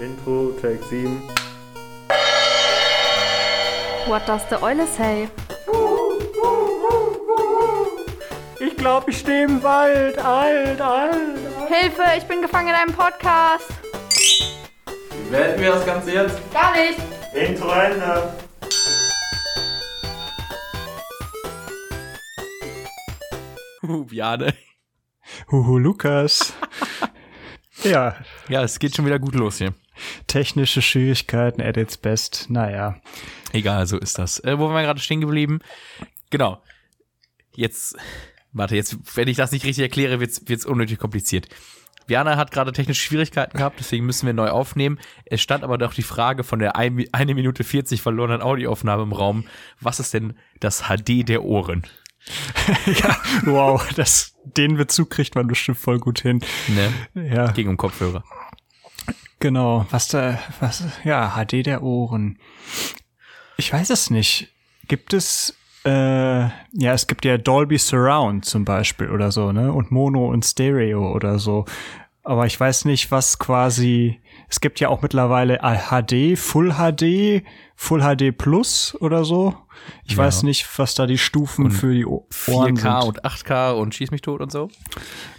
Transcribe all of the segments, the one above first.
Intro, Take 7. What does the Eule say? Ich glaube, ich stehe im Wald. Alt, alt, alt. Hilfe, ich bin gefangen in einem Podcast. Wie beenden wir das Ganze jetzt? Gar nicht. Intro Ende. Bjane. Huhu, Lukas. ja, Ja, es geht schon wieder gut los hier. Technische Schwierigkeiten at its best. Naja. Egal, so ist das. Äh, wo waren wir gerade stehen geblieben? Genau. Jetzt, warte, jetzt, wenn ich das nicht richtig erkläre, wird's, wird's unnötig kompliziert. Viana hat gerade technische Schwierigkeiten gehabt, deswegen müssen wir neu aufnehmen. Es stand aber doch die Frage von der 1 Minute 40 verlorenen Audioaufnahme im Raum. Was ist denn das HD der Ohren? ja, wow, das, den Bezug kriegt man bestimmt voll gut hin. Ne? Ja, Ging um Kopfhörer. Genau. Was da, was, ja, HD der Ohren. Ich weiß es nicht. Gibt es, äh, ja, es gibt ja Dolby Surround zum Beispiel oder so, ne? Und Mono und Stereo oder so. Aber ich weiß nicht, was quasi, es gibt ja auch mittlerweile HD, Full HD, Full HD Plus oder so. Ich Ja. weiß nicht, was da die Stufen für die Ohren 4K sind. und 8K und schieß mich tot und so.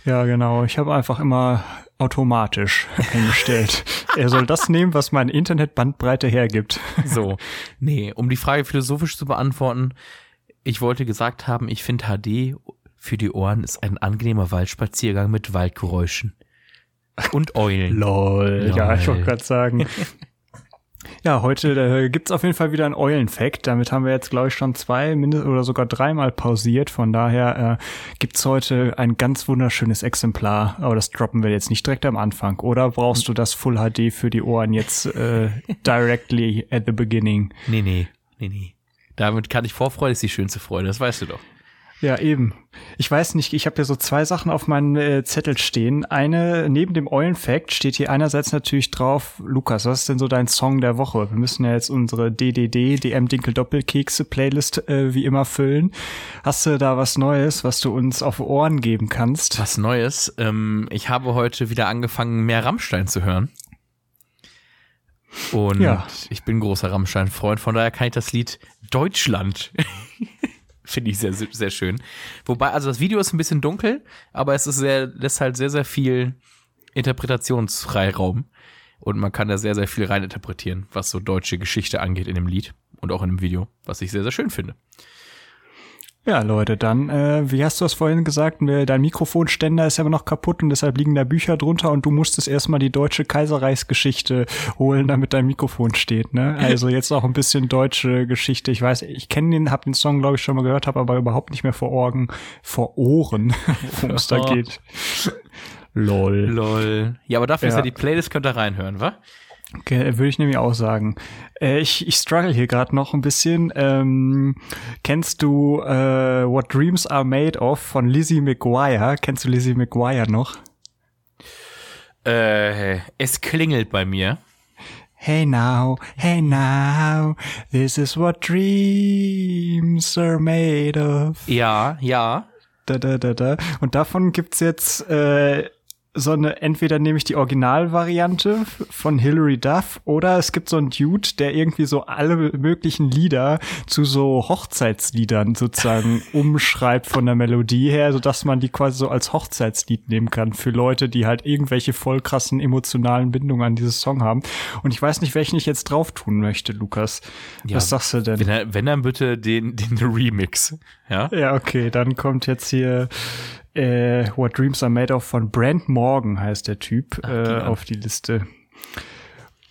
Ja, genau. Ich habe einfach immer automatisch eingestellt. er soll das nehmen, was meine Internetbandbreite hergibt. So. Nee, um die Frage philosophisch zu beantworten, ich wollte gesagt haben, ich finde HD für die Ohren ist ein angenehmer Waldspaziergang mit Waldgeräuschen. Und Eulen. Lol. Ja, ich wollte Lol. gerade sagen. Ja, heute äh, gibt's auf jeden Fall wieder einen Eulenfact. Damit haben wir jetzt, glaube ich, schon zwei mindest oder sogar dreimal pausiert. Von daher äh, gibt's heute ein ganz wunderschönes Exemplar. Aber das droppen wir jetzt nicht direkt am Anfang. Oder brauchst du das Full HD für die Ohren jetzt äh, directly at the beginning? Nee, nee, nee, nee. Damit kann ich Vorfreude, ist die schönste Freude, das weißt du doch. Ja, eben. Ich weiß nicht, ich habe hier so zwei Sachen auf meinem äh, Zettel stehen. Eine, neben dem Eulenfact steht hier einerseits natürlich drauf, Lukas, was ist denn so dein Song der Woche? Wir müssen ja jetzt unsere DDD, DM Dinkel Doppelkekse Playlist äh, wie immer füllen. Hast du da was Neues, was du uns auf Ohren geben kannst? Was Neues, ähm, ich habe heute wieder angefangen, mehr Rammstein zu hören. Und Ja. ich bin großer Rammstein-Freund, von daher kann ich das Lied Deutschland. Finde ich sehr, sehr schön. Wobei, also das Video ist ein bisschen dunkel, aber es ist sehr, lässt halt sehr, sehr viel Interpretationsfreiraum. Und man kann da sehr, sehr viel reininterpretieren, was so deutsche Geschichte angeht in dem Lied und auch in dem Video, was ich sehr, sehr schön finde. Ja, Leute, dann, äh, wie hast du das vorhin gesagt? Dein Mikrofonständer ist ja immer noch kaputt und deshalb liegen da Bücher drunter und du musstest erstmal die deutsche Kaiserreichsgeschichte holen, damit dein Mikrofon steht, ne? Also jetzt auch ein bisschen deutsche Geschichte. Ich weiß, ich kenne den, hab den Song, glaube ich, schon mal gehört, habe aber überhaupt nicht mehr vor Augen, vor Ohren, worum es da Oh. geht. Lol. Lol. Ja, aber dafür ist Ja. ja die Playlist, könnt ihr reinhören, wa? Okay, würde ich nämlich auch sagen. Äh, ich, ich struggle hier gerade noch ein bisschen. Ähm, kennst du äh, What Dreams Are Made Of von Lizzie McGuire? Kennst du Lizzie McGuire noch? Äh, es klingelt bei mir. Hey now, hey now, this is what dreams are made of. Ja, ja. Da, da, da, da. Und davon gibt's jetzt äh, so eine, entweder nehme ich die Originalvariante von Hilary Duff oder es gibt so einen Dude, der irgendwie so alle möglichen Lieder zu so Hochzeitsliedern sozusagen umschreibt von der Melodie her, sodass man die quasi so als Hochzeitslied nehmen kann für Leute, die halt irgendwelche voll krassen emotionalen Bindungen an dieses Song haben. Und ich weiß nicht, welchen ich jetzt drauf tun möchte, Lukas. Ja, Was sagst du denn? Wenn, wenn dann bitte den, den Remix. Ja? Ja, okay, dann kommt jetzt hier äh, What Dreams Are Made Of von Brent Morgan heißt der Typ äh, an. auf die Liste.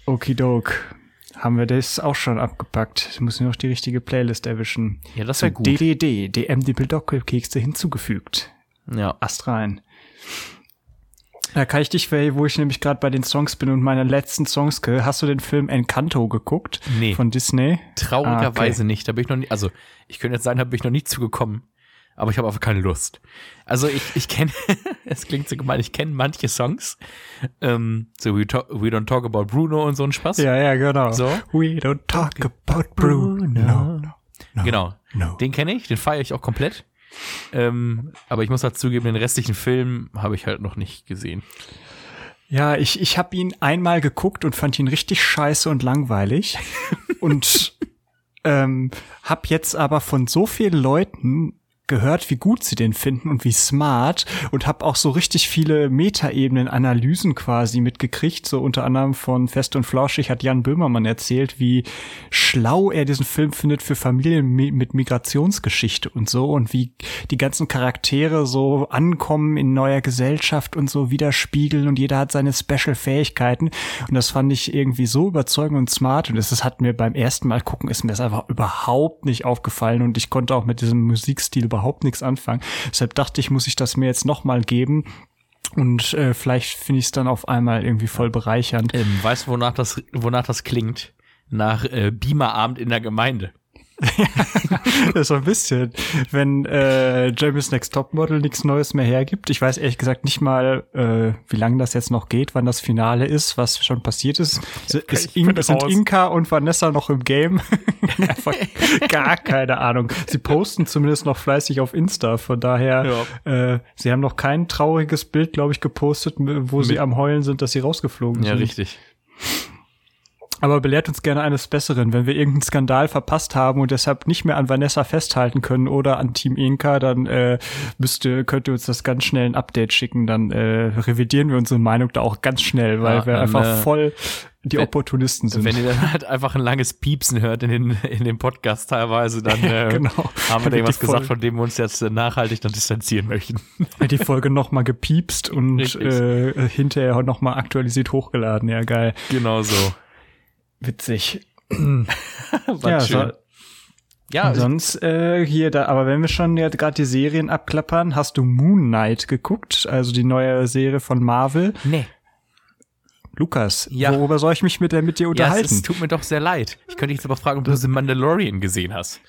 Okidok. Haben wir das auch schon abgepackt. Ich muss nur noch die richtige Playlist erwischen. Ja, das wäre gut. DDD, DM Dippeldockelkekse hinzugefügt. Ja. Ast rein. Da kann ich dich, wo ich nämlich gerade bei den Songs bin und meine letzten Songs, hast du den Film Encanto geguckt? Nee. Von Disney? Traurigerweise Ah, nicht. Da bin ich noch nie, also ich könnte jetzt sagen, da bin ich noch nicht zugekommen. Aber ich habe einfach keine Lust. Also ich, ich kenne, es klingt so gemein, ich kenne manche Songs. Ähm, so we, talk, we Don't Talk About Bruno und so ein Spaß. Ja, ja, genau. So. We don't talk about Bruno. No, no. Genau. No. Den kenne ich, den feiere ich auch komplett. Ähm, aber ich muss halt zugeben, den restlichen Film habe ich halt noch nicht gesehen. Ja, ich, ich habe ihn einmal geguckt und fand ihn richtig scheiße und langweilig. und ähm, hab jetzt aber von so vielen Leuten gehört, wie gut sie den finden und wie smart und habe auch so richtig viele Metaebenen, Analysen quasi mitgekriegt. So unter anderem von Fest und Flauschig hat Jan Böhmermann erzählt, wie schlau er diesen Film findet für Familien mit Migrationsgeschichte und so und wie die ganzen Charaktere so ankommen in neuer Gesellschaft und so widerspiegeln und jeder hat seine Special-Fähigkeiten und das fand ich irgendwie so überzeugend und smart und das hat mir beim ersten Mal gucken ist mir das einfach überhaupt nicht aufgefallen und ich konnte auch mit diesem Musikstil überhaupt nichts anfangen. Deshalb dachte ich, muss ich das mir jetzt nochmal geben. Und äh, vielleicht finde ich es dann auf einmal irgendwie voll bereichernd. Ähm, weißt du, wonach das, wonach das klingt? Nach äh, Beamerabend in der Gemeinde. so ein bisschen. Wenn äh, Jeremy's Next Topmodel nichts Neues mehr hergibt. Ich weiß ehrlich gesagt nicht mal, äh, wie lange das jetzt noch geht, wann das Finale ist, was schon passiert ist. ist In sind Inka und Vanessa noch im Game? Gar keine Ahnung. Sie posten zumindest noch fleißig auf Insta. Von daher, ja. äh, sie haben noch kein trauriges Bild, glaube ich, gepostet, wo Mit sie am Heulen sind, dass sie rausgeflogen ja, sind. Ja, richtig. Aber belehrt uns gerne eines Besseren. Wenn wir irgendeinen Skandal verpasst haben und deshalb nicht mehr an Vanessa festhalten können oder an Team Inka, dann äh, müsste, könnt ihr uns das ganz schnell ein Update schicken. Dann äh, revidieren wir unsere Meinung da auch ganz schnell, weil ja, wir einfach äh, voll die wenn, Opportunisten sind. Wenn ihr dann halt einfach ein langes Piepsen hört in, den, in dem Podcast teilweise, dann äh, genau. haben wir da irgendwas gesagt, von dem wir uns jetzt nachhaltig dann distanzieren möchten. Die Folge nochmal gepiepst und äh, hinterher nochmal aktualisiert hochgeladen. Ja, geil. Genau so. Witzig. ja, schön. So, ja, sonst äh, hier da, aber wenn wir schon ja gerade die Serien abklappern, hast du Moon Knight geguckt, also die neue Serie von Marvel? Nee. Lukas, ja. worüber soll ich mich mit, der, mit dir unterhalten? Ja, es, tut mir doch sehr leid. Ich könnte dich jetzt aber fragen, ob du The Mandalorian gesehen hast.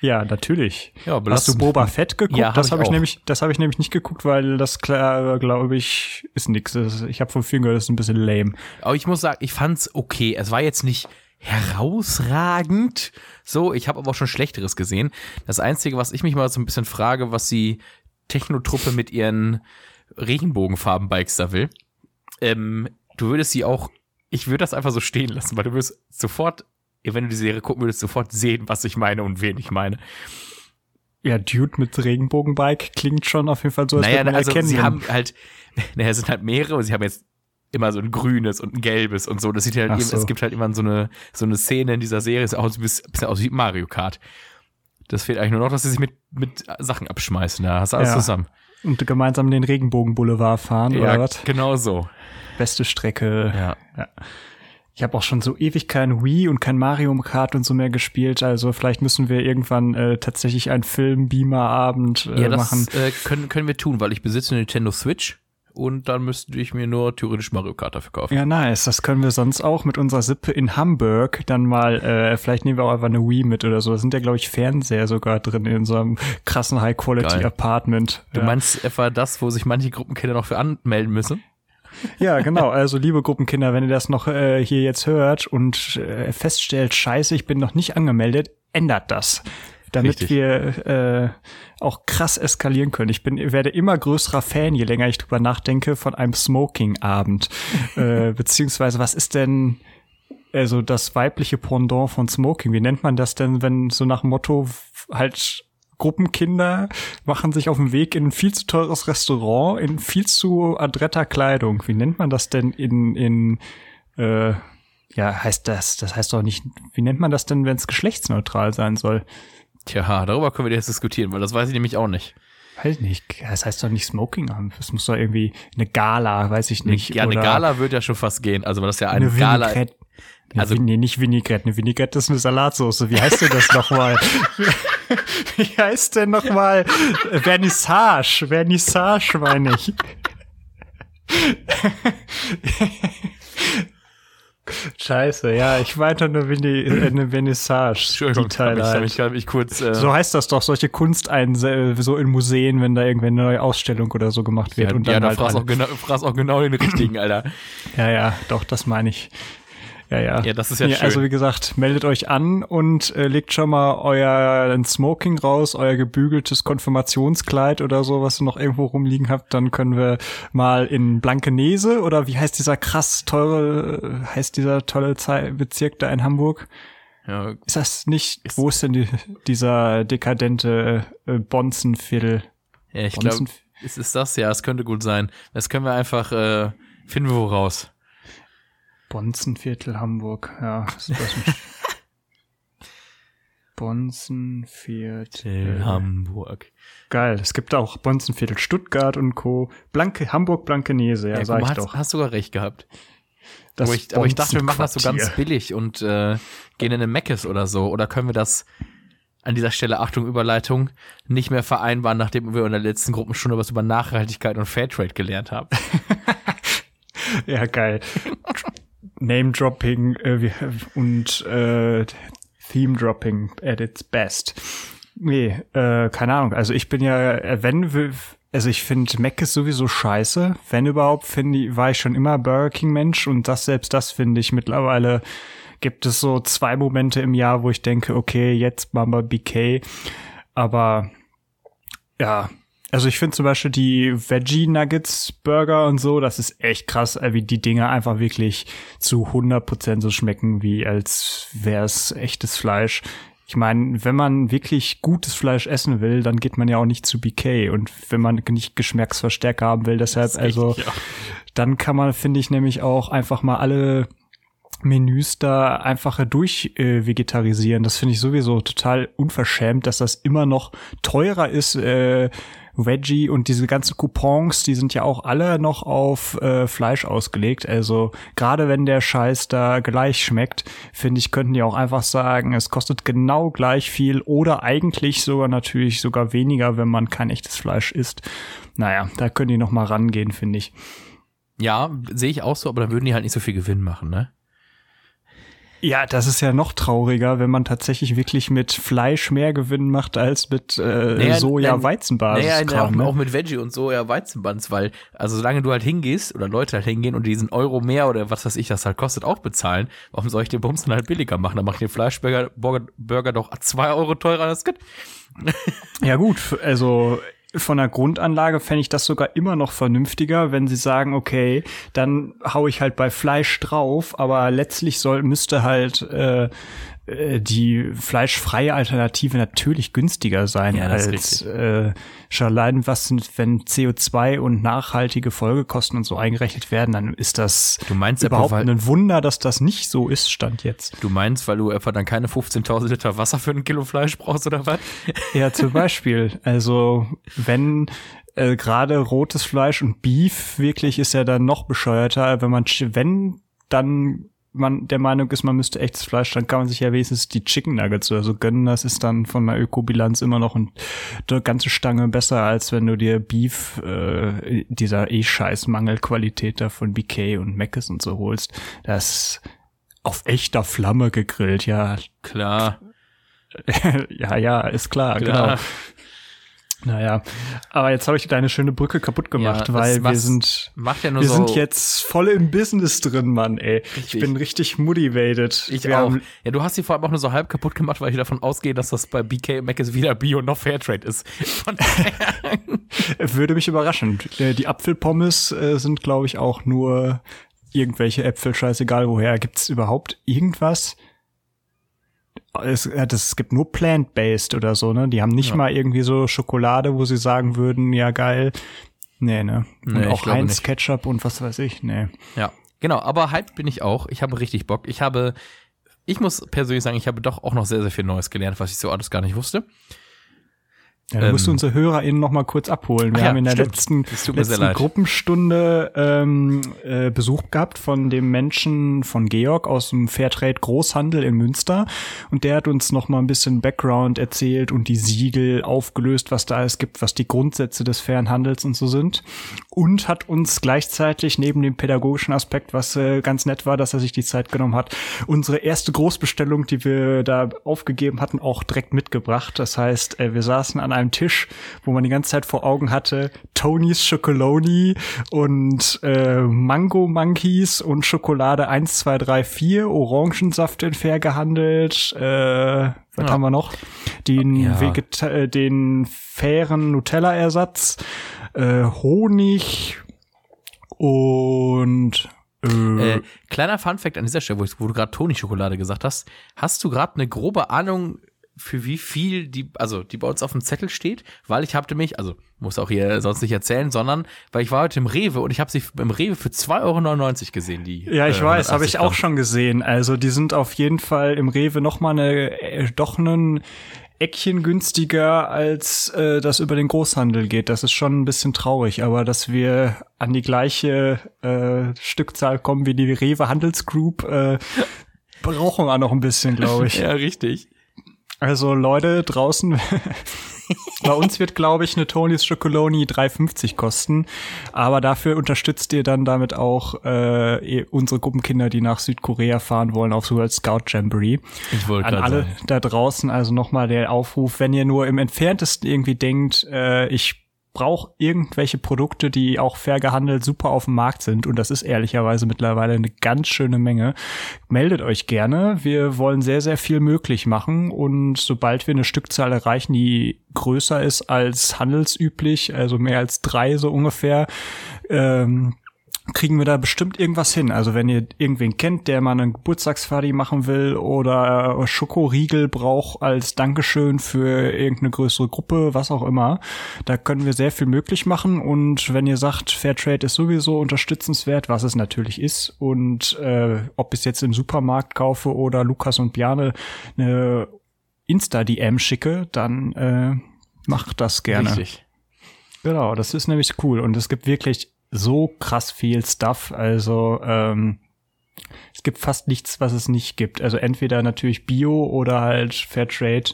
Ja, natürlich. Ja, Hast du Boba Fett geguckt? Ja, hab das habe ich, nämlich, das habe ich nämlich nicht geguckt, weil das klar, glaube ich, ist nix. Ich habe vom Film gehört, das ist ein bisschen lame. Aber ich muss sagen, ich fand's okay. Es war jetzt nicht herausragend. So, ich habe aber auch schon Schlechteres gesehen. Das Einzige, was ich mich mal so ein bisschen frage, was die Technotruppe mit ihren Regenbogenfarben-Bikes da will. Ähm, du würdest sie auch, ich würde das einfach so stehen lassen, weil du würdest sofort wenn du die Serie gucken würdest, sofort sehen, was ich meine und wen ich meine. Ja, Dude mit Regenbogenbike klingt schon auf jeden Fall so, als naja, man also erkennen. Sie haben halt, naja, es sind halt mehrere und sie haben jetzt immer so ein grünes und ein gelbes und so. Das sieht halt, so. es gibt halt immer so eine, so eine Szene in dieser Serie, ist auch so ein bisschen aus wie Mario Kart. Das fehlt eigentlich nur noch, dass sie sich mit, mit Sachen abschmeißen. Da hast du alles ja. zusammen. Und gemeinsam den Regenbogenboulevard fahren, ja, oder was? genau so. Beste Strecke. Ja. ja. Ich habe auch schon so ewig kein Wii und kein Mario Kart und so mehr gespielt. Also vielleicht müssen wir irgendwann äh, tatsächlich einen Film-Beamer-Abend äh, ja, das, machen. Äh, können, können wir tun, weil ich besitze eine Nintendo Switch und dann müsste ich mir nur theoretisch Mario Kart dafür kaufen. Ja, nice. Das können wir sonst auch mit unserer Sippe in Hamburg dann mal, äh, vielleicht nehmen wir auch einfach eine Wii mit oder so. Da sind ja, glaube ich, Fernseher sogar drin in so einem krassen High-Quality-Apartment. Du ja. meinst etwa das, wo sich manche Gruppenkinder noch für anmelden müssen? Ja, genau. Also liebe Gruppenkinder, wenn ihr das noch äh, hier jetzt hört und äh, feststellt, scheiße, ich bin noch nicht angemeldet, ändert das. Damit Richtig. wir äh, auch krass eskalieren können. Ich bin, werde immer größerer Fan, je länger ich drüber nachdenke, von einem Smoking-Abend. äh, beziehungsweise, was ist denn also das weibliche Pendant von Smoking? Wie nennt man das denn, wenn so nach Motto halt Gruppenkinder machen sich auf den Weg in ein viel zu teures Restaurant in viel zu adretter Kleidung. Wie nennt man das denn in, in äh, ja, heißt das, das heißt doch nicht, wie nennt man das denn, wenn es geschlechtsneutral sein soll? Tja, darüber können wir jetzt diskutieren, weil das weiß ich nämlich auch nicht. Weiß nicht, das heißt doch nicht Smoking haben. Das muss doch irgendwie eine Gala, weiß ich nicht. Ja, eine Gala wird ja schon fast gehen. Also, weil das ja eine, eine Gala. Vinaigrette. Also, nee, nicht Vinaigrette. Eine Vinaigrette ist eine Salatsauce. Wie heißt denn das nochmal? Wie heißt denn nochmal? Vernissage. Vernissage meine ich. Scheiße, ja, ich meinte nur Vini, äh, eine Vernissage. Entschuldigung, die Teile halt. ich, hab ich kurz. Äh so heißt das doch, solche Kunstein so in Museen, wenn da irgendwie eine neue Ausstellung oder so gemacht wird. Ja, und dann ja da halt fragst auch, genau, fragst auch genau den richtigen, Alter. Ja, ja, doch, das meine ich. Ja, ja. Ja, das ist ja Nee, schön. Also wie gesagt, meldet euch an und äh, legt schon mal euer Smoking raus, euer gebügeltes Konfirmationskleid oder so, was ihr noch irgendwo rumliegen habt. Dann können wir mal in Blankenese oder wie heißt dieser krass teure, heißt dieser tolle Zei- Bezirk da in Hamburg? ja, Ist das nicht, wo ist denn die, dieser dekadente äh, Bonzenviertel? ja, ich glaube, ist, ist das? Ja, es könnte gut sein. Das können wir einfach, äh, finden wir wo raus. Bonzenviertel Hamburg, ja. Das ist mich. Bonzenviertel. Hamburg. Geil. Es gibt auch Bonzenviertel Stuttgart und Co. Blanke, Hamburg, Blankenese, ja, Ja, sag mal, ich hast, doch. hast sogar recht gehabt. Das aber, ich, aber ich dachte, wir machen das so ganz billig und äh, gehen in eine Meckes oder so. Oder können wir das an dieser Stelle, Achtung, Überleitung, nicht mehr vereinbaren, nachdem wir in der letzten Gruppenstunde was über Nachhaltigkeit und Fairtrade gelernt haben? Ja, geil. Name-Dropping äh, und äh, Theme-Dropping at its best. Nee, äh, keine Ahnung. Also ich bin ja, äh, wenn also ich finde Mac ist sowieso scheiße. Wenn überhaupt, finde ich, war ich schon immer Burger King Mensch und das selbst das finde ich mittlerweile gibt es so zwei Momente im Jahr, wo ich denke, okay, jetzt wir BK. Aber ja, also ich finde zum Beispiel die Veggie Nuggets Burger und so, das ist echt krass, äh, wie die Dinger einfach wirklich zu 100% so schmecken, wie als wäre es echtes Fleisch. Ich meine, wenn man wirklich gutes Fleisch essen will, dann geht man ja auch nicht zu BK. Und wenn man nicht Geschmacksverstärker haben will, deshalb, also, richtig, ja. dann kann man, finde ich, nämlich auch einfach mal alle Menüs da einfacher durch äh. Das finde ich sowieso total unverschämt, dass das immer noch teurer ist. Äh, Veggie und diese ganzen Coupons, die sind ja auch alle noch auf äh, Fleisch ausgelegt. Also gerade wenn der Scheiß da gleich schmeckt, finde ich, könnten die auch einfach sagen, es kostet genau gleich viel oder eigentlich sogar natürlich sogar weniger, wenn man kein echtes Fleisch isst. Naja, da können die noch mal rangehen, finde ich. Ja, sehe ich auch so, aber dann würden die halt nicht so viel Gewinn machen, ne? Ja, das ist ja noch trauriger, wenn man tatsächlich wirklich mit Fleisch mehr Gewinn macht als mit äh, Naja, Soja-Weizenbasis. Naja, auch, ne? auch mit Veggie und so, ja, Weizenbands, weil, also solange du halt hingehst oder Leute halt hingehen und diesen Euro mehr oder was weiß ich, das halt kostet, auch bezahlen, warum soll ich den Bums dann halt billiger machen? Dann mach ich den Fleischburger Burger, Burger doch zwei Euro teurer, das geht. Ja gut, also von der Grundanlage fände ich das sogar immer noch vernünftiger, wenn sie sagen, okay, dann hau ich halt bei Fleisch drauf, aber letztlich soll müsste halt äh, die fleischfreie Alternative natürlich günstiger sein Ja, als äh, schon allein was sind, wenn CO2 und nachhaltige Folgekosten und so eingerechnet werden, dann ist das Du meinst überhaupt weil- ein Wunder, dass das nicht so ist, stand jetzt. Du meinst, weil du etwa dann keine 15.000 Liter Wasser für ein Kilo Fleisch brauchst oder was? Ja, zum Beispiel. Also wenn äh, gerade rotes Fleisch und Beef wirklich ist ja dann noch bescheuerter, wenn man wenn dann man der Meinung ist, man müsste echtes Fleisch, dann kann man sich ja wenigstens die Chicken Nuggets oder so gönnen. Das ist dann von der Ökobilanz immer noch ein, eine ganze Stange besser, als wenn du dir Beef äh, dieser eh scheiß Mangelqualität da von BK und Mc's und so holst. Das auf echter Flamme gegrillt, ja. Klar. ja, ja, ist klar, Klar. genau. Naja, aber jetzt habe ich deine schöne Brücke kaputt gemacht, Ja, weil wir sind, ja wir so. sind jetzt voll im Business drin, Mann, ey. Ich Richtig. bin richtig motivated. Ich wir auch. Ja, du hast sie vor allem auch nur so halb kaputt gemacht, weil ich davon ausgehe, dass das bei BK Mac wieder Bio noch Fairtrade ist. Würde mich überraschen. Äh, Die Apfelpommes äh, sind, glaube ich, auch nur irgendwelche Äpfel, scheißegal woher. Gibt's überhaupt irgendwas? Es, es gibt nur plant-based oder so, ne? Die haben nicht Ja. mal irgendwie so Schokolade, wo sie sagen würden, ja geil. Nee, ne? Und Nee, auch Heinz nicht. Ketchup und was weiß ich, nee. ja, genau. Aber hyped bin ich auch. Ich habe richtig Bock. Ich habe, ich muss persönlich sagen, ich habe doch auch noch sehr, sehr viel Neues gelernt, was ich so alles gar nicht wusste. Ja, da musst du unsere HörerInnen noch mal kurz abholen. Wir ja, haben in der stimmt. letzten, letzten. Gruppenstunde ähm, äh, Besuch gehabt von dem Menschen von Georg aus dem Fairtrade Großhandel in Münster und der hat uns noch mal ein bisschen Background erzählt und die Siegel aufgelöst, was da alles gibt, was die Grundsätze des fairen Handels und so sind und hat uns gleichzeitig neben dem pädagogischen Aspekt, was äh, ganz nett war, dass er sich die Zeit genommen hat, unsere erste Großbestellung, die wir da aufgegeben hatten, auch direkt mitgebracht. Das heißt, äh, wir saßen an einem Tisch, wo man die ganze Zeit vor Augen hatte, Tonys Schokoloni und äh, Mango Monkeys und Schokolade 1, 2, 3, 4, Orangensaft in fair gehandelt, äh, was Ja. haben wir noch? Den, Ja. Vegeta äh, den fairen Nutella-Ersatz, äh, Honig und äh, Äh, kleiner Funfact an dieser Stelle, wo, du gerade Toni-Schokolade gesagt hast. Hast du gerade eine grobe Ahnung, für wie viel die, also die bei uns auf dem Zettel steht? Weil ich hatte mich, also muss auch hier sonst nicht erzählen, sondern weil ich war heute im Rewe und ich habe sie im Rewe für 2,99 Euro gesehen, die. Ja, ich äh, weiß, habe 180 ich auch schon gesehen. Also die sind auf jeden Fall im Rewe noch mal eine äh, doch einen Eckchen günstiger, als äh, das über den Großhandel geht. Das ist schon ein bisschen traurig, aber dass wir an die gleiche äh, Stückzahl kommen wie die Rewe Handelsgroup, äh, brauchen wir noch ein bisschen, glaube ich. Ja, richtig. Also Leute draußen, bei uns wird, glaube ich, eine Tonys Chocoloni 3,50 kosten. Aber dafür unterstützt ihr dann damit auch äh, eh- unsere Gruppenkinder, die nach Südkorea fahren wollen, aufs World Scout Jamboree. Ich wollte An alle da draußen also nochmal der Aufruf, wenn ihr nur im entferntesten irgendwie denkt, äh, ich brauche irgendwelche Produkte, die auch fair gehandelt super auf dem Markt sind und das ist ehrlicherweise mittlerweile eine ganz schöne Menge. Meldet euch gerne. Wir wollen sehr, sehr viel möglich machen und sobald wir eine Stückzahl erreichen, die größer ist als handelsüblich, also mehr als drei so ungefähr, ähm, kriegen wir da bestimmt irgendwas hin. Also wenn ihr irgendwen kennt, der mal einen Geburtstagsparty machen will oder Schokoriegel braucht als Dankeschön für irgendeine größere Gruppe, was auch immer, da können wir sehr viel möglich machen. Und wenn ihr sagt, Fairtrade ist sowieso unterstützenswert, was es natürlich ist, und äh, ob ich es jetzt im Supermarkt kaufe oder Lukas und Bjane eine Insta-DM schicke, dann äh, macht das gerne. Richtig. Genau, das ist nämlich cool und es gibt wirklich so krass viel Stuff. Also ähm, es gibt fast nichts, was es nicht gibt. Also entweder natürlich Bio oder halt Fairtrade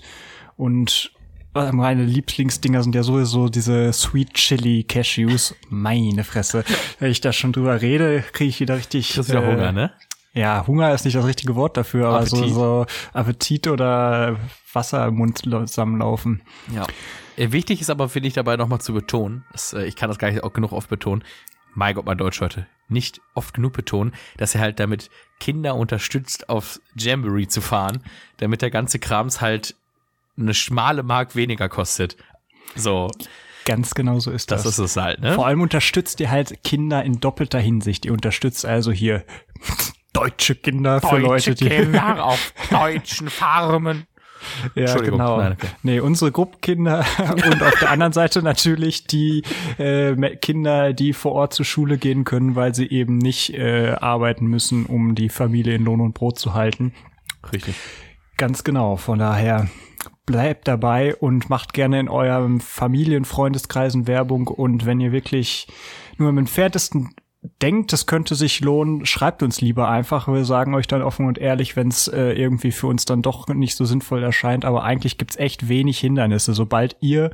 und äh, meine Lieblingsdinger sind ja sowieso diese Sweet Chili Cashews. Meine Fresse. Wenn ich da schon drüber rede, kriege ich wieder richtig hast wieder äh, Hunger, ne? Ja, Hunger ist nicht das richtige Wort dafür, aber so, Appetit. so Appetit oder Wasser im Mund zusammenlaufen. Ja. Äh, Wichtig ist aber, finde ich, dabei nochmal zu betonen, das, äh, ich kann das gar nicht auch genug oft betonen, mein Gott, mein Deutsch heute, nicht oft genug betonen, dass er halt damit Kinder unterstützt, auf Jamboree zu fahren, damit der ganze Krams halt eine schmale Mark weniger kostet. So, Ganz genau so ist das. das ist es halt, ne? Vor allem unterstützt ihr halt Kinder in doppelter Hinsicht. Ihr unterstützt also hier deutsche Kinder für Leute, die auf deutschen Farmen. ja genau. nein, okay. Nee, unsere Gruppenkinder und auf der anderen Seite natürlich die äh, Kinder, die vor Ort zur Schule gehen können, weil sie eben nicht äh, arbeiten müssen, um die Familie in Lohn und Brot zu halten. Richtig. Ganz genau. Von daher bleibt dabei und macht gerne in eurem Familien, Freundeskreisen Werbung. Und wenn ihr wirklich nur im entferntesten denkt, es könnte sich lohnen, schreibt uns lieber einfach. Wir sagen euch dann offen und ehrlich, wenn es äh, irgendwie für uns dann doch nicht so sinnvoll erscheint. Aber eigentlich gibt's echt wenig Hindernisse. Sobald ihr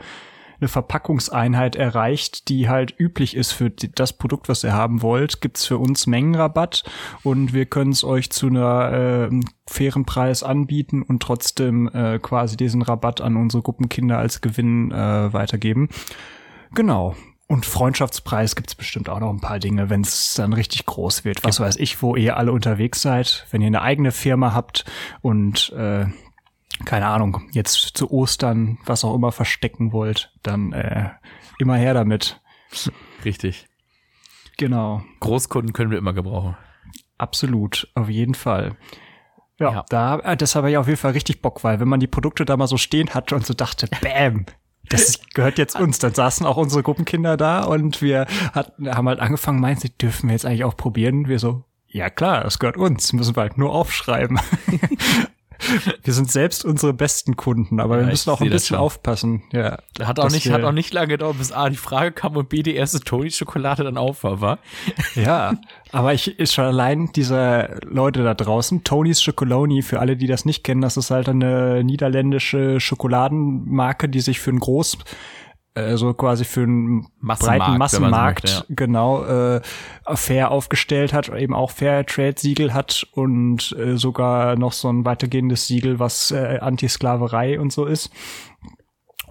eine Verpackungseinheit erreicht, die halt üblich ist für die, das Produkt, was ihr haben wollt, gibt's für uns Mengenrabatt und wir können es euch zu einer äh, fairen Preis anbieten und trotzdem äh, quasi diesen Rabatt an unsere Gruppenkinder als Gewinn äh, weitergeben. Genau. Und Freundschaftspreis gibt's bestimmt auch noch ein paar Dinge, wenn es dann richtig groß wird. Was weiß ich, wo ihr alle unterwegs seid, wenn ihr eine eigene Firma habt und äh, keine Ahnung, jetzt zu Ostern, was auch immer verstecken wollt, dann äh, immer her damit. Richtig. Genau, Großkunden können wir immer gebrauchen. absolut, auf jeden Fall. Ja, Ja. da, äh, das habe ich auf jeden Fall richtig Bock, weil wenn man die Produkte da mal so stehen hatte und so dachte, bam, das gehört jetzt uns. Dann saßen auch unsere Gruppenkinder da und wir hatten, haben halt angefangen, meinen sie, dürfen wir jetzt eigentlich auch probieren? Wir so, ja klar, das gehört uns, müssen wir halt nur aufschreiben. wir sind selbst unsere besten Kunden, aber Ja, wir müssen auch ein bisschen aufpassen. Ja, Hat auch, nicht, hat auch nicht lange gedauert, bis A die Frage kam und B die erste Toni-Schokolade dann auf war, wa? Ja, aber ich ist schon allein diese Leute da draußen, Tony's Chocoloni, für alle, die das nicht kennen, das ist halt eine niederländische Schokoladenmarke, die sich für einen Groß, also quasi für einen Massenmarkt, breiten man so Massenmarkt, möchte, genau, äh, fair aufgestellt hat, eben auch Fair Trade Siegel hat und äh, sogar noch so ein weitergehendes Siegel, was äh, Anti-Sklaverei und so ist.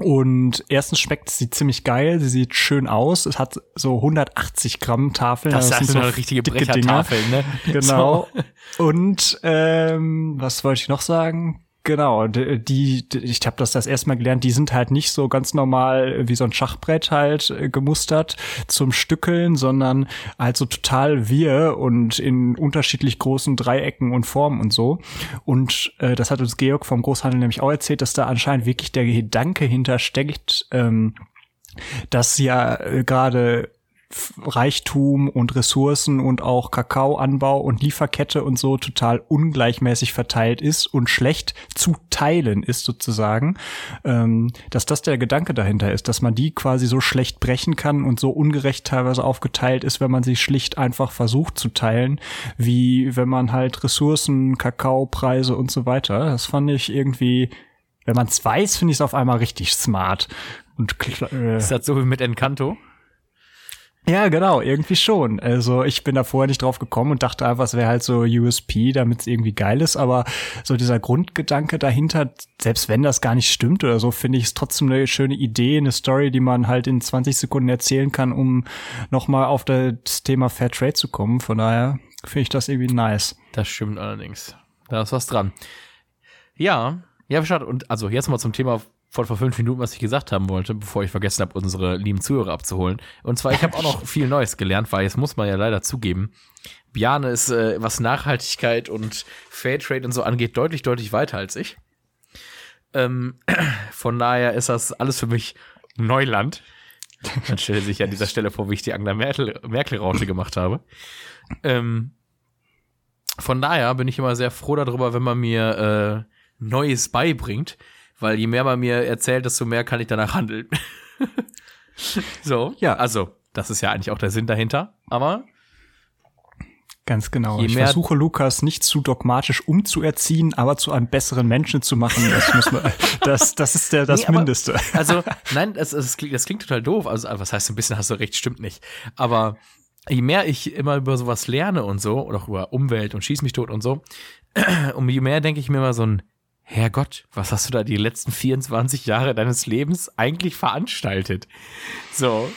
Und erstens schmeckt sie ziemlich geil, sie sieht schön aus. Es hat so 180 Gramm Tafeln. Das, das sind so richtige Brechertafeln, ne? Genau. So. Und ähm, was wollte ich noch sagen? Genau, die, die ich habe das das erste Mal gelernt, die sind halt nicht so ganz normal wie so ein Schachbrett halt äh, gemustert zum Stückeln, sondern halt so total wir und in unterschiedlich großen Dreiecken und Formen und so. Und äh, das hat uns Georg vom Großhandel nämlich auch erzählt, dass da anscheinend wirklich der Gedanke hintersteckt, ähm, dass ja äh, gerade Reichtum und Ressourcen und auch Kakaoanbau und Lieferkette und so total ungleichmäßig verteilt ist und schlecht zu teilen ist sozusagen, ähm, dass das der Gedanke dahinter ist, dass man die quasi so schlecht brechen kann und so ungerecht teilweise aufgeteilt ist, wenn man sie schlicht einfach versucht zu teilen, wie wenn man halt Ressourcen, Kakaopreise und so weiter. Das fand ich irgendwie, wenn man es weiß, finde ich es auf einmal richtig smart. Und, äh, ist das so wie mit Encanto? Ja, genau, irgendwie schon. Also ich bin da vorher nicht drauf gekommen und dachte einfach, es wäre halt so USP, damit es irgendwie geil ist. Aber so dieser Grundgedanke dahinter, selbst wenn das gar nicht stimmt oder so, finde ich es trotzdem eine schöne Idee, eine Story, die man halt in 20 Sekunden erzählen kann, um nochmal auf das Thema Fair Trade zu kommen. Von daher finde ich das irgendwie nice. Das stimmt allerdings. Da ist was dran. Ja, ja, schade. Und also jetzt mal zum Thema von vor fünf Minuten, was ich gesagt haben wollte, bevor ich vergessen habe, unsere lieben Zuhörer abzuholen. Und zwar, ich habe auch noch viel Neues gelernt, weil jetzt muss man ja leider zugeben, Biane ist, äh, was Nachhaltigkeit und Fairtrade und so angeht, deutlich, deutlich weiter als ich. Ähm, von daher ist das alles für mich Neuland. Man stellt sich an dieser Stelle vor, wie ich die Angela Merkel, Merkel-Raute gemacht habe. Ähm, von daher bin ich immer sehr froh darüber, wenn man mir äh, Neues beibringt weil je mehr man mir erzählt, desto mehr kann ich danach handeln. so, ja, also, das ist ja eigentlich auch der Sinn dahinter, aber Ganz genau. Ich versuche Lukas nicht zu dogmatisch umzuerziehen, aber zu einem besseren Menschen zu machen. Das muss man, das, das ist der, das nee, Mindeste. Aber, also, nein, das, das, klingt, das klingt total doof. Also, was heißt ein bisschen hast du recht, stimmt nicht. Aber je mehr ich immer über sowas lerne und so, oder auch über Umwelt und Schieß mich tot und so, um je mehr denke ich mir immer so ein, Herrgott, was hast du da die letzten 24 Jahre deines Lebens eigentlich veranstaltet? So.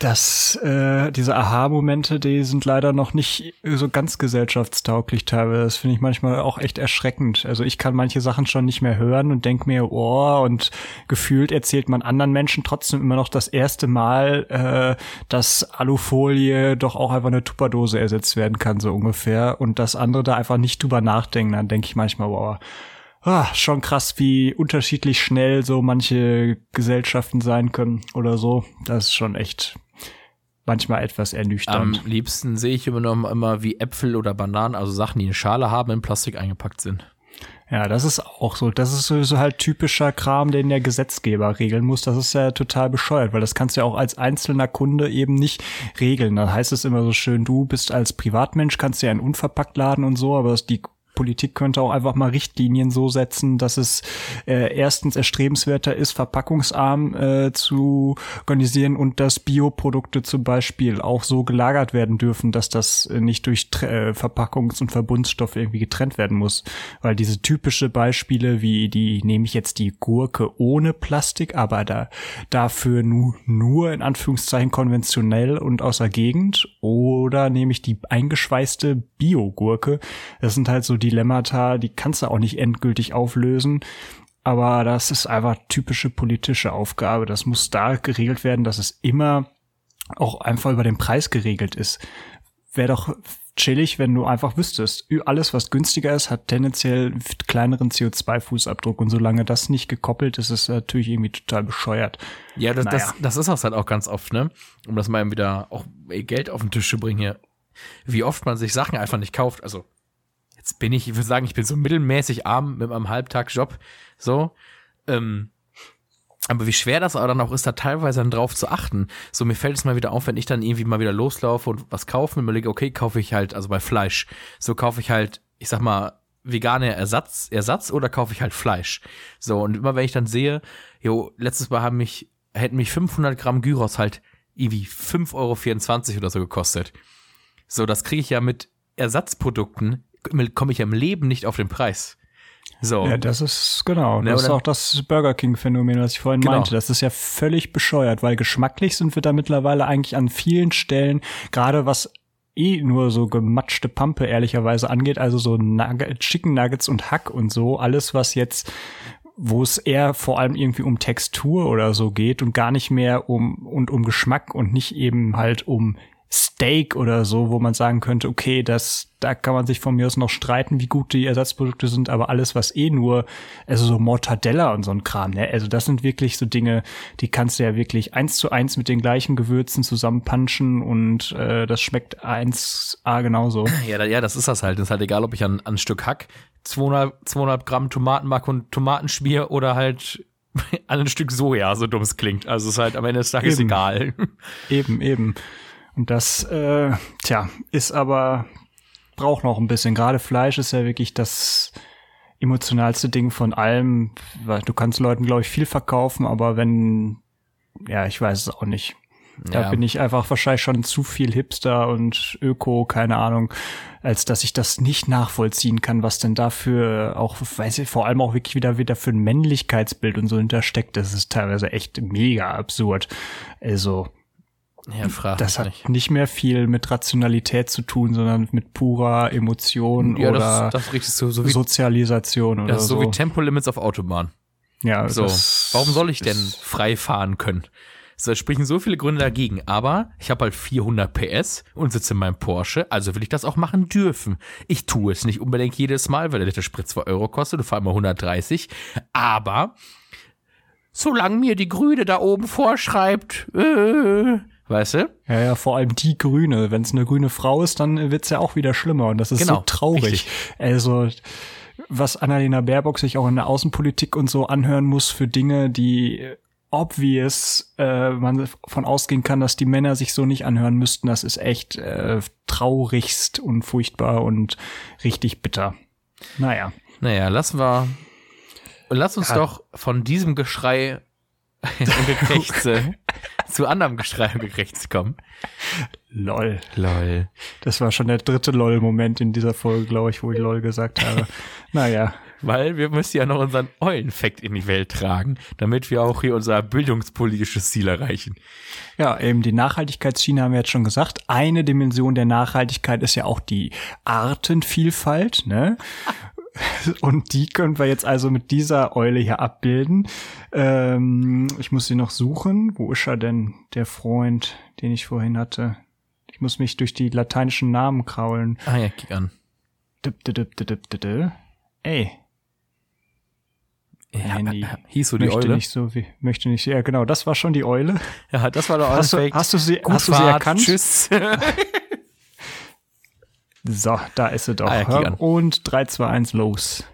Das, äh, diese Aha-Momente, die sind leider noch nicht so ganz gesellschaftstauglich teilweise. Das finde ich manchmal auch echt erschreckend. Also ich kann manche Sachen schon nicht mehr hören und denk mir, oh, und gefühlt erzählt man anderen Menschen trotzdem immer noch das erste Mal, äh, dass Alufolie doch auch einfach eine Tupperdose ersetzt werden kann, so ungefähr. Und dass andere da einfach nicht drüber nachdenken. Dann denke ich manchmal, boah, ah, schon krass, wie unterschiedlich schnell so manche Gesellschaften sein können oder so. Das ist schon echt manchmal etwas ernüchternd. Am liebsten sehe ich immer noch immer wie Äpfel oder Bananen, also Sachen, die eine Schale haben, in Plastik eingepackt sind. Ja, das ist auch so. Das ist so halt typischer Kram, den der Gesetzgeber regeln muss. Das ist ja total bescheuert, weil das kannst du ja auch als einzelner Kunde eben nicht regeln. Da heißt es immer so schön, du bist als Privatmensch, kannst du ja einen unverpackt laden und so, aber die Politik könnte auch einfach mal Richtlinien so setzen, dass es äh, erstens erstrebenswerter ist, verpackungsarm äh, zu organisieren und dass Bioprodukte zum Beispiel auch so gelagert werden dürfen, dass das äh, nicht durch äh, Verpackungs- und Verbundstoffe irgendwie getrennt werden muss. Weil diese typische Beispiele wie die, nehme ich jetzt die Gurke ohne Plastik, aber da dafür nur, nur in Anführungszeichen konventionell und aus der Gegend oder nehme ich die eingeschweißte Biogurke. Das sind halt so Dilemmata, die kannst du auch nicht endgültig auflösen. Aber das ist einfach typische politische Aufgabe. Das muss da geregelt werden, dass es immer auch einfach über den Preis geregelt ist. Wäre doch chillig, wenn du einfach wüsstest, alles, was günstiger ist, hat tendenziell kleineren CO2-Fußabdruck. Und solange das nicht gekoppelt ist, ist es natürlich irgendwie total bescheuert. Ja, das, naja. das, das ist auch halt auch ganz oft, ne? Um das mal wieder auch Geld auf den Tisch zu bringen hier. Wie oft man sich Sachen einfach nicht kauft. Also jetzt bin ich, ich würde sagen, ich bin so mittelmäßig arm mit meinem Halbtagsjob, so. Ähm, aber wie schwer das aber dann auch ist, da teilweise dann drauf zu achten. So, mir fällt es mal wieder auf, wenn ich dann irgendwie mal wieder loslaufe und was kaufe und überlege, okay, kaufe ich halt, also bei Fleisch, so kaufe ich halt, ich sag mal, vegane Ersatz, Ersatz oder kaufe ich halt Fleisch. So, und immer wenn ich dann sehe, jo, letztes Mal haben mich, hätten mich 500 Gramm Gyros halt irgendwie 5,24 Euro oder so gekostet. So, das kriege ich ja mit Ersatzprodukten komme ich im Leben nicht auf den Preis. So. Ja, das ist genau. Das ist oder- auch das Burger King-Phänomen, was ich vorhin Genau. meinte. Das ist ja völlig bescheuert, weil geschmacklich sind wir da mittlerweile eigentlich an vielen Stellen, gerade was eh nur so gematschte Pampe ehrlicherweise angeht, also so Nugget, Chicken Nuggets und Hack und so, alles was jetzt wo es eher vor allem irgendwie um Textur oder so geht und gar nicht mehr um und um Geschmack und nicht eben halt um Steak oder so, wo man sagen könnte, okay, das, da kann man sich von mir aus noch streiten, wie gut die Ersatzprodukte sind, aber alles, was eh nur, also so Mortadella und so ein Kram, ne, also das sind wirklich so Dinge, die kannst du ja wirklich eins zu eins mit den gleichen Gewürzen zusammenpanschen und äh, das schmeckt 1A genauso. Ja, ja, das ist das halt. Das ist halt egal, ob ich an, an ein Stück Hack 200, 200 Gramm Tomatenmark und Tomaten schmier oder halt an ein Stück Soja, so dumm es klingt. Also es ist halt am Ende des Tages Eben. egal. Eben, eben. Und das, äh, tja, ist aber, braucht noch ein bisschen. Gerade Fleisch ist ja wirklich das emotionalste Ding von allem. Du kannst Leuten, glaube ich, viel verkaufen, aber wenn, ja, ich weiß es auch nicht. Da Ja. bin ich einfach wahrscheinlich schon zu viel Hipster und Öko, keine Ahnung, als dass ich das nicht nachvollziehen kann, was denn dafür auch, weiß ich, vor allem auch wirklich wieder wieder für ein Männlichkeitsbild und so hintersteckt. Das ist teilweise echt mega absurd. Also, Ja, das hat nicht. nicht mehr viel mit Rationalität zu tun, sondern mit purer Emotion Ja, oder das, das so, so wie, Sozialisation oder das ist so so. wie Tempolimits auf Autobahn. ja, So, warum soll ich denn frei fahren können? So, es sprechen so viele Gründe dagegen, aber ich habe halt 400 PS und sitze in meinem Porsche, also will ich das auch machen dürfen. Ich tue es nicht unbedingt jedes Mal, weil der Liter Sprit 2 Euro kostet, du fahr immer 130, aber solange mir die Grüne da oben vorschreibt, äh, weißt du? Ja, ja, vor allem die Grüne. Wenn es eine grüne Frau ist, dann wird's ja auch wieder schlimmer. Und das ist Genau, so traurig. richtig. Also, was Annalena Baerbock sich auch in der Außenpolitik und so anhören muss für Dinge, die obvious äh, man von ausgehen kann, dass die Männer sich so nicht anhören müssten, das ist echt äh, traurigst und furchtbar und richtig bitter. Naja. Naja, lassen wir, lass uns Ja. doch von diesem Geschrei und Gekrächze zu anderem Geschrei und Gekrächze kommen. Lol. Lol. Das war schon der dritte LOL-Moment in dieser Folge, glaube ich, wo ich LOL gesagt habe. naja. Weil wir müssen ja noch unseren Eulenfakt in die Welt tragen, damit wir auch hier unser bildungspolitisches Ziel erreichen. Ja, eben die Nachhaltigkeitsschiene haben wir jetzt schon gesagt. Eine Dimension der Nachhaltigkeit ist ja auch die Artenvielfalt, ne? Und die können wir jetzt also mit dieser Eule hier abbilden. Ähm, ich muss sie noch suchen. Wo ist er denn, der Freund, den ich vorhin hatte? Ich muss mich durch die lateinischen Namen kraulen. Ah ja, kick an. Dip, dip, dip. Ey, Ja, Handy. hieß so die möchte Eule. nicht so wie, möchte nicht, ja genau, das war schon die Eule. Ja, das war der Hast du, hast du sie, Gut hast du sie erkannt? Tschüss. So, da ist sie doch. Ah ja. Und 3, 2, 1, los.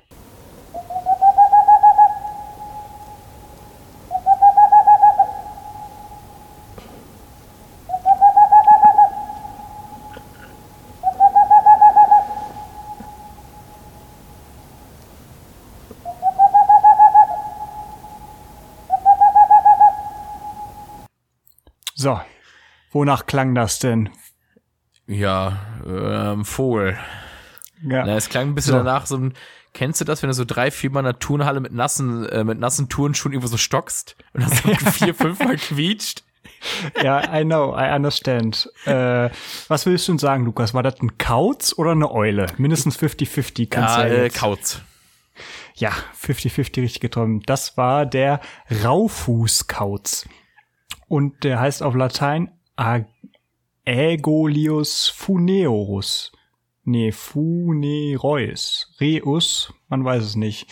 So, wonach klang das denn? ja, ähm, Vogel. Ja. Na, es klang ein bisschen So. danach so ein, kennst du das, wenn du so drei, viermal in der Turnhalle mit nassen, äh, mit nassen Turnschuhen irgendwo so stockst und das so vier, fünfmal quietscht? Ja, I know, I understand. Äh, was willst du denn sagen, Lukas? War das ein Kauz oder eine Eule? Mindestens 50-50 kannst Ja, du ja äh. Kauz. Ja, 50-50 richtig geträumt. Das war der Raufußkauz. Und der heißt auf Latein A- Aegolius funeorus. Nee, funereus. Reus, man weiß es nicht.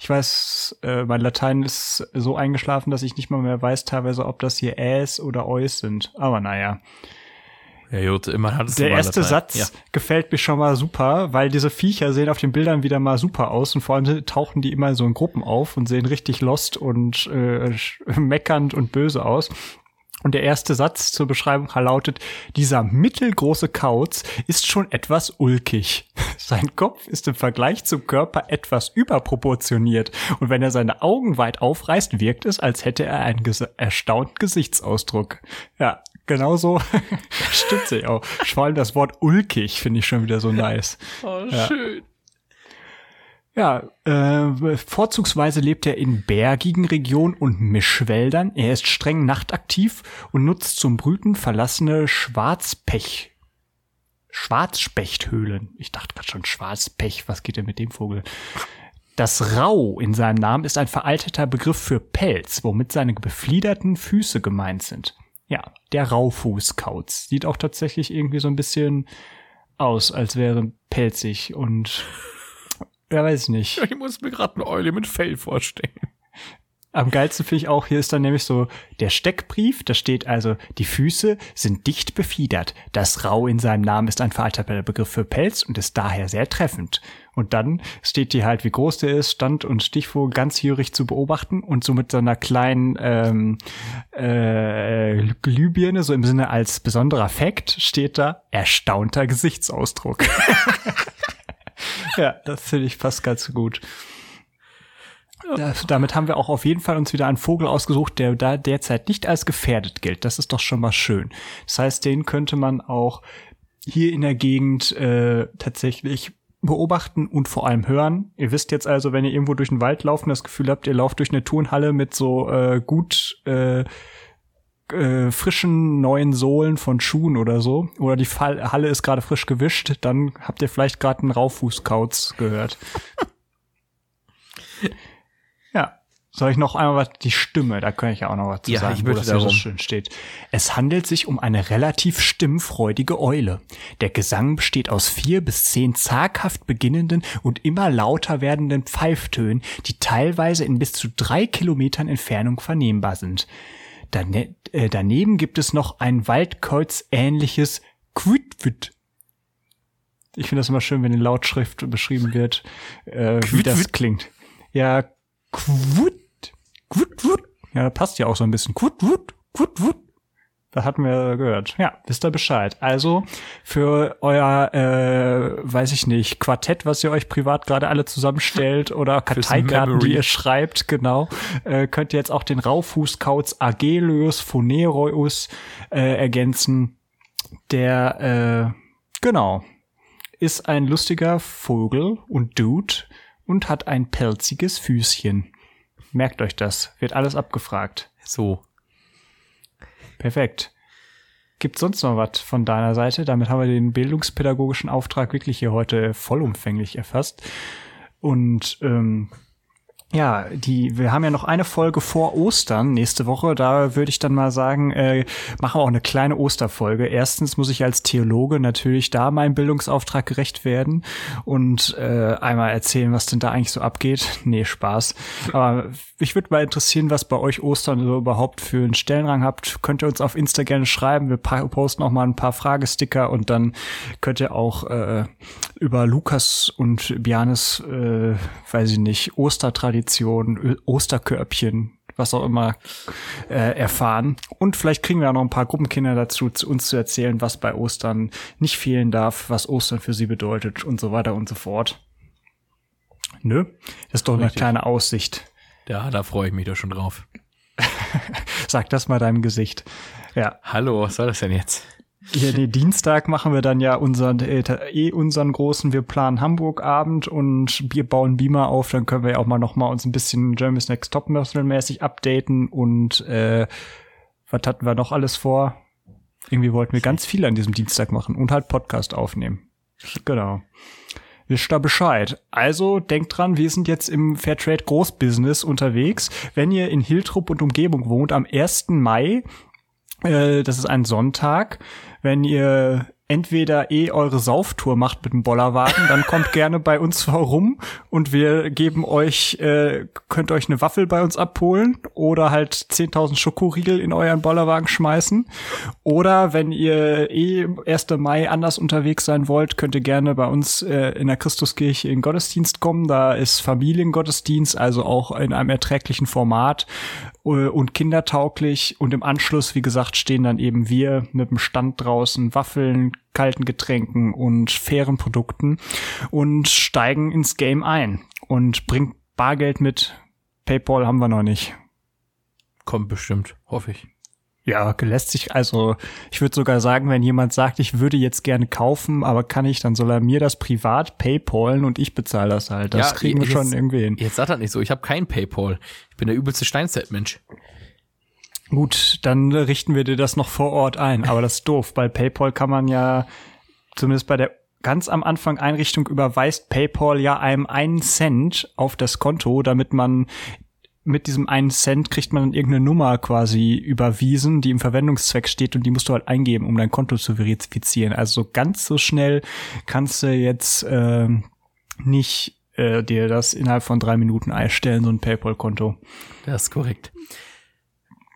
Ich weiß, äh, mein Latein ist so eingeschlafen, dass ich nicht mal mehr weiß teilweise, ob das hier Äs oder Eus sind. Aber naja. Ja, gut, immerhin hattest Der du mal erste Latein. Satz Ja. gefällt mir schon mal super, weil diese Viecher sehen auf den Bildern wieder mal super aus und vor allem tauchen die immer so in Gruppen auf und sehen richtig lost und äh, meckernd und böse aus. Und der erste Satz zur Beschreibung lautet, dieser mittelgroße Kauz ist schon etwas ulkig. Sein Kopf ist im Vergleich zum Körper etwas überproportioniert und wenn er seine Augen weit aufreißt, wirkt es, als hätte er einen ges erstaunten Gesichtsausdruck. Ja, genauso stimmt sie auch. Vor allem das Wort ulkig finde ich schon wieder so nice. Oh, Ja. schön. Ja, äh, vorzugsweise lebt er in bergigen Regionen und Mischwäldern. Er ist streng nachtaktiv und nutzt zum Brüten verlassene Schwarzpech. Schwarzspechthöhlen. Ich dachte gerade schon Schwarzpech. Was geht denn mit dem Vogel? Das Rau in seinem Namen ist ein veralteter Begriff für Pelz, womit seine befliederten Füße gemeint sind. Ja, der Raufußkauz. Sieht auch tatsächlich irgendwie so ein bisschen aus, als wäre pelzig und ja, weiß ich nicht. Ich muss mir gerade eine Eule mit Fell vorstellen. Am geilsten finde ich auch, hier ist dann nämlich so der Steckbrief, da steht also, die Füße sind dicht befiedert. Das Rau in seinem Namen ist ein veralteter Begriff für Pelz und ist daher sehr treffend. Und dann steht hier halt, wie groß der ist, Stand und Stichvogel ganzjährig zu beobachten und so mit so einer kleinen ähm, äh, Glühbirne, so im Sinne als besonderer Fakt, steht da erstaunter Gesichtsausdruck. ja, das finde ich fast ganz gut. Das, damit haben wir auch auf jeden Fall uns wieder einen Vogel ausgesucht, der da derzeit nicht als gefährdet gilt. Das ist doch schon mal schön. Das heißt, den könnte man auch hier in der Gegend äh, tatsächlich beobachten und vor allem hören. Ihr wisst jetzt also, wenn ihr irgendwo durch den Wald laufen, das Gefühl habt, ihr lauft durch eine Turnhalle mit so äh, gut äh, äh, frischen neuen Sohlen von Schuhen oder so, oder die Fall Halle ist gerade frisch gewischt, dann habt ihr vielleicht gerade einen Raufußkauz gehört. ja. Soll ich noch einmal was, die Stimme, da kann ich ja auch noch was zu Ja, sagen, ich wo das so schön steht. Es handelt sich um eine relativ stimmfreudige Eule. Der Gesang besteht aus vier bis zehn zaghaft beginnenden und immer lauter werdenden Pfeiftönen, die teilweise in bis zu drei Kilometern Entfernung vernehmbar sind. Dane äh, daneben gibt es noch ein Waldkreuz-ähnliches Quitwit. Ich finde das immer schön, wenn in Lautschrift beschrieben wird, äh, wie das klingt. Ja, Quut, Quut. Ja, passt ja auch so ein bisschen. Quut, Quut. Das hatten wir gehört. Ja, wisst ihr Bescheid. Also für euer, äh, weiß ich nicht, Quartett, was ihr euch privat gerade alle zusammenstellt oder Karteikarten, die ihr schreibt, genau, äh, könnt ihr jetzt auch den Raufußkauz Agelius phonereus äh, ergänzen. Der, äh, genau, ist ein lustiger Vogel und Dude und hat ein pelziges Füßchen. Merkt euch das, wird alles abgefragt. So. Perfekt. Gibt sonst noch was von deiner Seite? Damit haben wir den bildungspädagogischen Auftrag wirklich hier heute vollumfänglich erfasst. Und ähm, ja, die, wir haben ja noch eine Folge vor Ostern nächste Woche. Da würde ich dann mal sagen, äh, machen wir auch eine kleine Osterfolge. Erstens muss ich als Theologe natürlich da meinem Bildungsauftrag gerecht werden und äh, einmal erzählen, was denn da eigentlich so abgeht. Nee, Spaß. Aber mich würde mal interessieren, was bei euch Ostern so überhaupt für einen Stellenrang habt. Könnt ihr uns auf Insta gerne schreiben. Wir posten auch mal ein paar Fragesticker und dann könnt ihr auch äh, über Lukas und Bianes, äh, weiß ich nicht, Ostertradition, Ö- Osterkörbchen, was auch immer, äh, erfahren. Und vielleicht kriegen wir auch noch ein paar Gruppenkinder dazu, zu uns zu erzählen, was bei Ostern nicht fehlen darf, was Ostern für sie bedeutet und so weiter und so fort. Nö, das ist doch eine Richtig. kleine Aussicht. Ja, da freue ich mich doch schon drauf. Sag das mal deinem Gesicht. Ja. Hallo, was soll das denn jetzt? Ja, nee, Dienstag machen wir dann ja unseren, äh, eh unseren großen, wir planen Hamburg-Abend und wir bauen Beamer auf, dann können wir ja auch mal noch mal uns ein bisschen Germany's Next Topmodel mäßig updaten und äh, was hatten wir noch alles vor? Irgendwie wollten wir ganz viel an diesem Dienstag machen und halt Podcast aufnehmen. Genau. Wisst da Bescheid. Also denkt dran, wir sind jetzt im Fairtrade Großbusiness unterwegs. Wenn ihr in Hiltrup und Umgebung wohnt, am 1. Mai äh, das ist ein Sonntag. Wenn ihr entweder eh eure Sauftour macht mit dem Bollerwagen, dann kommt gerne bei uns herum und wir geben euch, äh, könnt euch eine Waffel bei uns abholen oder halt 10.000 Schokoriegel in euren Bollerwagen schmeißen. Oder wenn ihr eh 1. Mai anders unterwegs sein wollt, könnt ihr gerne bei uns äh, in der Christuskirche in Gottesdienst kommen. Da ist Familiengottesdienst, also auch in einem erträglichen Format und kindertauglich. Und im Anschluss, wie gesagt, stehen dann eben wir mit dem Stand draußen, Waffeln, kalten Getränken und fairen Produkten und steigen ins Game ein und bringt Bargeld mit. PayPal haben wir noch nicht. Kommt bestimmt, hoffe ich. Ja, lässt sich, also ich würde sogar sagen, wenn jemand sagt, ich würde jetzt gerne kaufen, aber kann ich, dann soll er mir das privat paypalen und ich bezahle das halt. Das Ja, kriegen wir jetzt- schon irgendwie hin. Jetzt sagt das nicht so, ich habe kein Paypal. Ich bin der übelste Steinzeit-Mensch. Gut, dann richten wir dir das noch vor Ort ein. Aber das ist doof. Bei PayPal kann man ja, zumindest bei der ganz am Anfang Einrichtung überweist PayPal ja einem einen Cent auf das Konto, damit man mit diesem einen Cent kriegt man dann irgendeine Nummer quasi überwiesen, die im Verwendungszweck steht und die musst du halt eingeben, um dein Konto zu verifizieren. Also so ganz so schnell kannst du jetzt ähm, nicht äh, dir das innerhalb von drei Minuten einstellen, so ein PayPal-Konto. Das ist korrekt.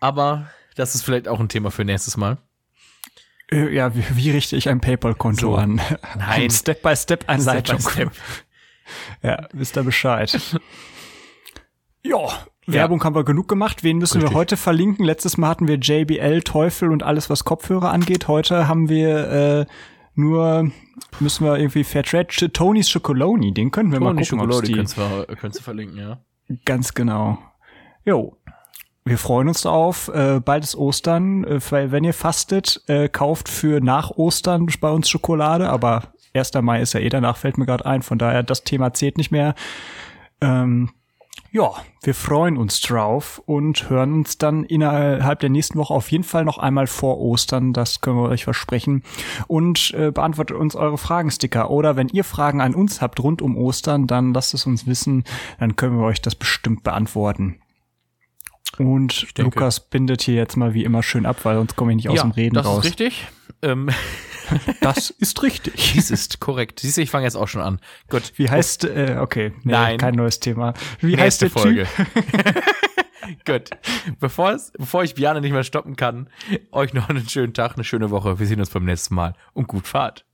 Aber das ist vielleicht auch ein Thema für nächstes Mal. Äh, Ja, wie, wie richte ich ein PayPal-Konto So. an? Nein. Step-by-Step-Anleitung. Step by Ja, wisst ihr Bescheid. ja, Werbung haben wir genug gemacht. Wen müssen Richtig. wir heute verlinken? Letztes Mal hatten wir JBL, Teufel und alles, was Kopfhörer angeht. Heute haben wir äh, nur, müssen wir irgendwie Fairtrade, Tonys Chocoloni, den können wir mal Tony gucken, ob's Schokolade die, könntest du, könntest du verlinken, ja. Ganz genau. Jo. Wir freuen uns auf. Äh, bald ist Ostern. Äh, weil wenn ihr fastet, äh, kauft für nach Ostern bei uns Schokolade. Aber 1. Mai ist ja eh danach, fällt mir gerade ein. Von daher, das Thema zählt nicht mehr. Ähm, ja, wir freuen uns drauf und hören uns dann innerhalb der nächsten Woche auf jeden Fall noch einmal vor Ostern. Das können wir euch versprechen. Und äh, beantwortet uns eure Fragensticker. Oder wenn ihr Fragen an uns habt rund um Ostern, dann lasst es uns wissen. Dann können wir euch das bestimmt beantworten. Und Lukas bindet hier jetzt mal wie immer schön ab, weil sonst komme ich nicht aus ja, dem Reden das raus. ist richtig. Ähm, Das ist richtig. dies ist korrekt. Siehst du, ich fange jetzt auch schon an. Gut. Wie heißt, äh, okay, nee, Nein. kein neues Thema. Wie heißt Nächste der Folge. Gut. Bevor, bevor ich Biane nicht mehr stoppen kann, euch noch einen schönen Tag, eine schöne Woche. Wir sehen uns beim nächsten Mal und gut Fahrt.